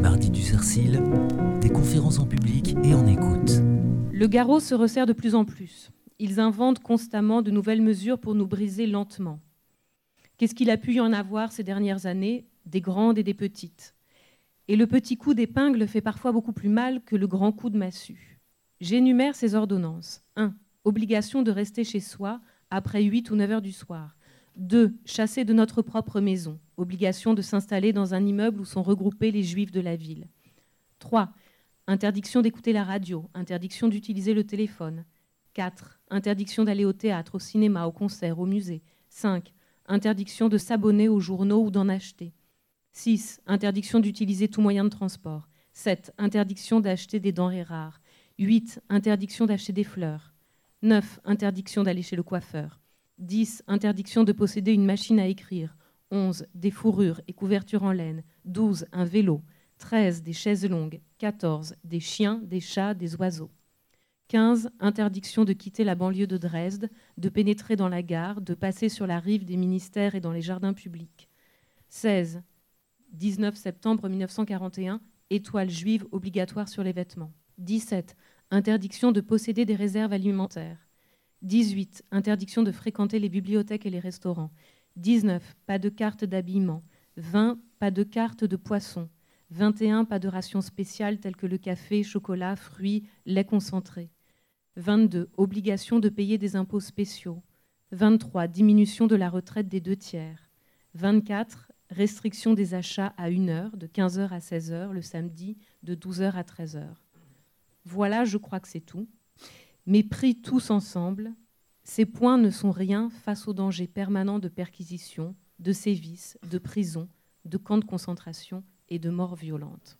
mardis du Cercil, des conférences en public et en écoute. Le garrot se resserre de plus en plus. Ils inventent constamment de nouvelles mesures pour nous briser lentement. Qu'est-ce qu'il a pu y en avoir ces dernières années, des grandes et des petites Et le petit coup d'épingle fait parfois beaucoup plus mal que le grand coup de massue. J'énumère ces ordonnances. 1. Obligation de rester chez soi après 8 ou 9 heures du soir. 2. Chasser de notre propre maison. Obligation de s'installer dans un immeuble où sont regroupés les juifs de la ville. 3. Interdiction d'écouter la radio. Interdiction d'utiliser le téléphone. 4. Interdiction d'aller au théâtre, au cinéma, au concert, au musée. 5. Interdiction de s'abonner aux journaux ou d'en acheter. 6. Interdiction d'utiliser tout moyen de transport. 7. Interdiction d'acheter des denrées rares. 8. Interdiction d'acheter des fleurs. 9. Interdiction d'aller chez le coiffeur. 10. Interdiction de posséder une machine à écrire. 11. Des fourrures et couvertures en laine. 12. Un vélo. 13. Des chaises longues. 14. Des chiens, des chats, des oiseaux. 15. Interdiction de quitter la banlieue de Dresde, de pénétrer dans la gare, de passer sur la rive des ministères et dans les jardins publics. 16. 19 septembre 1941. Étoile juive obligatoire sur les vêtements. 17. Interdiction de posséder des réserves alimentaires. 18. Interdiction de fréquenter les bibliothèques et les restaurants. 19. Pas de carte d'habillement. 20. Pas de carte de poisson. 21. Pas de rations spéciales telles que le café, chocolat, fruits, lait concentré. 22. Obligation de payer des impôts spéciaux. 23. Diminution de la retraite des deux tiers. 24. Restriction des achats à 1 heure, de 15h à 16h, le samedi, de 12h à 13h. Voilà, je crois que c'est tout mais pris tous ensemble, ces points ne sont rien face au danger permanent de perquisition, de sévices, de prison, de camps de concentration et de morts violentes.